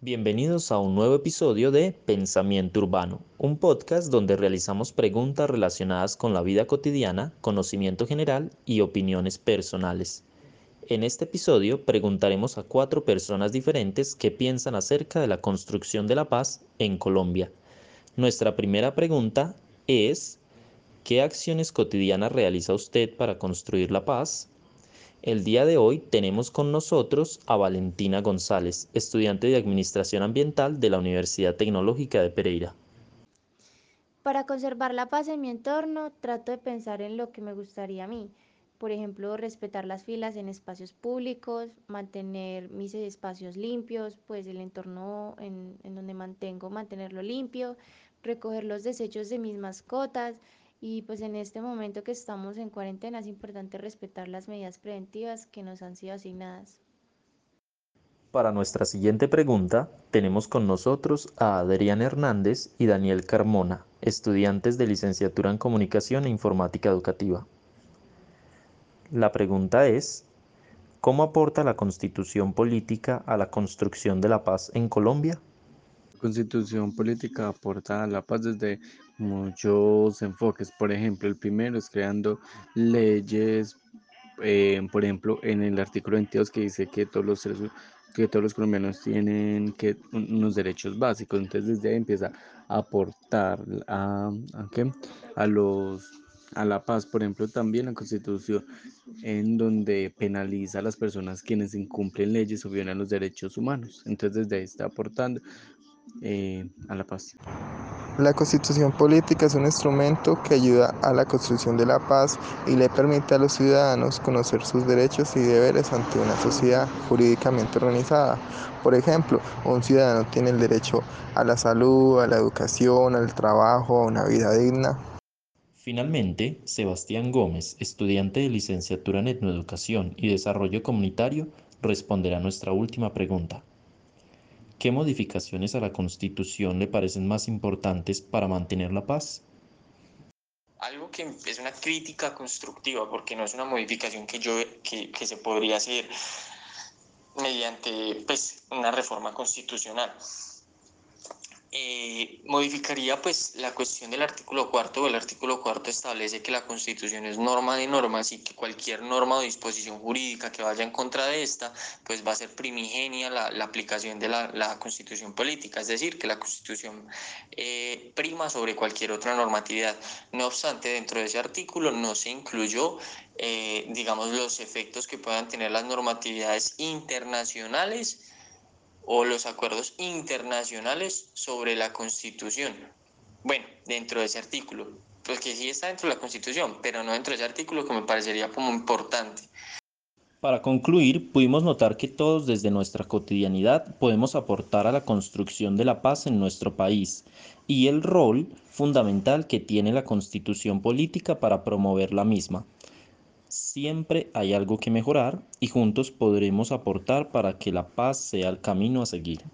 Bienvenidos a un nuevo episodio de Pensamiento Urbano, un podcast donde realizamos preguntas relacionadas con la vida cotidiana, conocimiento general y opiniones personales. En este episodio preguntaremos a cuatro personas diferentes que piensan acerca de la construcción de la paz en Colombia. Nuestra primera pregunta es, ¿qué acciones cotidianas realiza usted para construir la paz? El día de hoy tenemos con nosotros a Valentina González, estudiante de Administración Ambiental de la Universidad Tecnológica de Pereira. Para conservar la paz en mi entorno, trato de pensar en lo que me gustaría a mí. Por ejemplo, respetar las filas en espacios públicos, mantener mis espacios limpios, pues el entorno en, en donde mantengo, mantenerlo limpio, recoger los desechos de mis mascotas, y pues en este momento que estamos en cuarentena es importante respetar las medidas preventivas que nos han sido asignadas. Para nuestra siguiente pregunta, tenemos con nosotros a Adrián Hernández y Daniel Carmona, estudiantes de licenciatura en Comunicación e Informática Educativa. La pregunta es, ¿cómo aporta la constitución política a la construcción de la paz en Colombia? Constitución política aporta a la paz desde muchos enfoques. Por ejemplo, el primero es creando leyes, eh, por ejemplo, en el artículo 22 que dice que todos los que todos los colombianos tienen que unos derechos básicos. Entonces desde ahí empieza a aportar a, a, a los a la paz, por ejemplo, también la Constitución, en donde penaliza a las personas quienes incumplen leyes o violan los derechos humanos. Entonces, desde ahí está aportando eh, a la paz. La constitución política es un instrumento que ayuda a la construcción de la paz y le permite a los ciudadanos conocer sus derechos y deberes ante una sociedad jurídicamente organizada. Por ejemplo, un ciudadano tiene el derecho a la salud, a la educación, al trabajo, a una vida digna. Finalmente, Sebastián Gómez, estudiante de licenciatura en Etnoeducación y Desarrollo Comunitario, responderá a nuestra última pregunta. ¿Qué modificaciones a la Constitución le parecen más importantes para mantener la paz? Algo que es una crítica constructiva, porque no es una modificación que, yo, que, que se podría hacer mediante pues, una reforma constitucional. Eh, modificaría pues la cuestión del artículo cuarto. El artículo cuarto establece que la constitución es norma de normas y que cualquier norma o disposición jurídica que vaya en contra de esta pues va a ser primigenia la, aplicación de la, la, constitución política, es decir, que la constitución eh, prima sobre cualquier otra normatividad. No obstante, dentro de ese artículo no se incluyó eh, digamos los efectos que puedan tener las normatividades internacionales o los acuerdos internacionales sobre la Constitución. Bueno, dentro de ese artículo, pues que sí está dentro de la Constitución, pero no dentro de ese artículo que me parecería como importante. Para concluir, pudimos notar que todos desde nuestra cotidianidad podemos aportar a la construcción de la paz en nuestro país y el rol fundamental que tiene la constitución política para promover la misma. Siempre hay algo que mejorar y juntos podremos aportar para que la paz sea el camino a seguir.